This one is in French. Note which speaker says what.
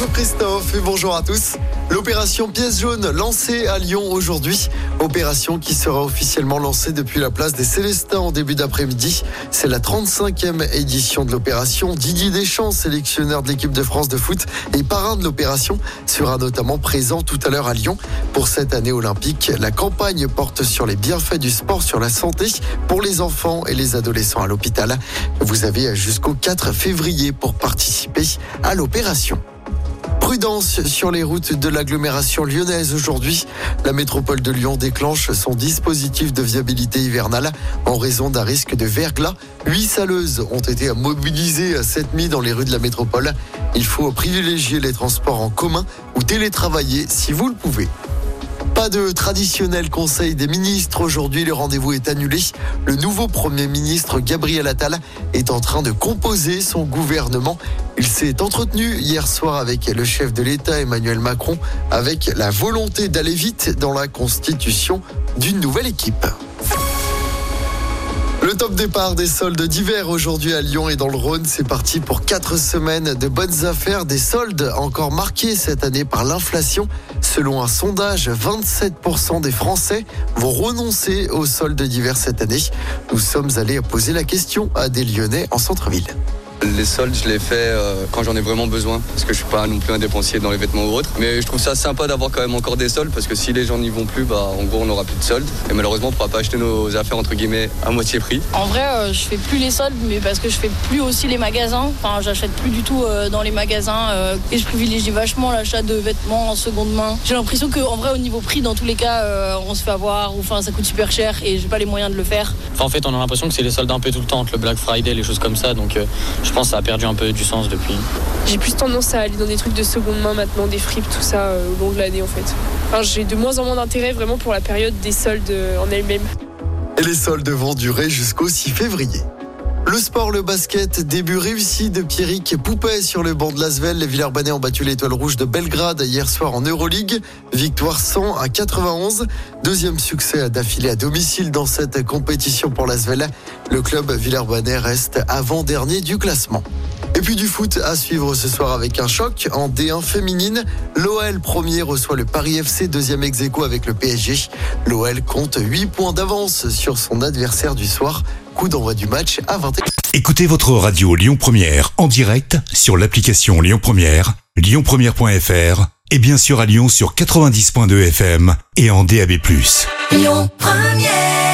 Speaker 1: Bonjour Christophe et bonjour à tous. L'opération pièce jaune lancée à Lyon aujourd'hui. Opération qui sera officiellement lancée depuis la place des Célestins en début d'après-midi. C'est la 35e édition de l'opération. Didier Deschamps, sélectionneur de l'équipe de France de foot et parrain de l'opération, sera notamment présent tout à l'heure à Lyon. Pour cette année olympique, la campagne porte sur les bienfaits du sport sur la santé pour les enfants et les adolescents à l'hôpital. Vous avez jusqu'au 4 février pour participer à l'opération. Prudence sur les routes de l'agglomération lyonnaise aujourd'hui. La métropole de Lyon déclenche son dispositif de viabilité hivernale en raison d'un risque de verglas. Huit saleuses ont été mobilisées cette nuit dans les rues de la métropole. Il faut privilégier les transports en commun ou télétravailler si vous le pouvez. Pas de traditionnel conseil des ministres. Aujourd'hui, le rendez-vous est annulé. Le nouveau Premier ministre Gabriel Attal est en train de composer son gouvernement. Il s'est entretenu hier soir avec le chef de l'État Emmanuel Macron avec la volonté d'aller vite dans la constitution d'une nouvelle équipe. Le top départ des soldes d'hiver aujourd'hui à Lyon et dans le Rhône, c'est parti pour quatre semaines de bonnes affaires, des soldes encore marqués cette année par l'inflation. Selon un sondage, 27% des Français vont renoncer aux soldes d'hiver cette année. Nous sommes allés poser la question à des Lyonnais en centre-ville.
Speaker 2: Les soldes, je les fais euh, quand j'en ai vraiment besoin, parce que je suis pas non plus un dépensier dans les vêtements ou autres. Mais je trouve ça sympa d'avoir quand même encore des soldes, parce que si les gens n'y vont plus, bah en gros on n'aura plus de soldes. Et malheureusement on pourra pas acheter nos affaires entre guillemets à moitié prix.
Speaker 3: En vrai, euh, je fais plus les soldes, mais parce que je fais plus aussi les magasins. Enfin, j'achète plus du tout euh, dans les magasins euh, et je privilégie vachement l'achat de vêtements en seconde main. J'ai l'impression qu'en vrai, au niveau prix, dans tous les cas, euh, on se fait avoir ou enfin ça coûte super cher et j'ai pas les moyens de le faire.
Speaker 4: Enfin, en fait, on a l'impression que c'est les soldes un peu tout le temps, entre le Black Friday, les choses comme ça. Donc, euh, je pense que ça a perdu un peu du sens depuis.
Speaker 5: J'ai plus tendance à aller dans des trucs de seconde main maintenant, des fripes, tout ça euh, au long de l'année en fait. Enfin, j'ai de moins en moins d'intérêt vraiment pour la période des soldes euh, en elle-même.
Speaker 1: Et les soldes vont durer jusqu'au 6 février. Le sport, le basket, début réussi de Pierrick Poupet sur le banc de Lasvel. Les Villers-Banais ont battu l'étoile rouge de Belgrade hier soir en Euroleague. Victoire 100 à 91. Deuxième succès d'affilée à domicile dans cette compétition pour Lasvel. Le club Villers-Banais reste avant-dernier du classement. Et puis du foot à suivre ce soir avec un choc en D1 féminine. L'OL premier reçoit le Paris FC, deuxième ex avec le PSG. L'OL compte 8 points d'avance sur son adversaire du soir. Coup d'envoi du match à 20h.
Speaker 6: Écoutez votre radio Lyon Première en direct sur l'application Lyon Première, lyonpremière.fr et bien sûr à Lyon sur 90.2 FM et en DAB+.
Speaker 7: Lyon Première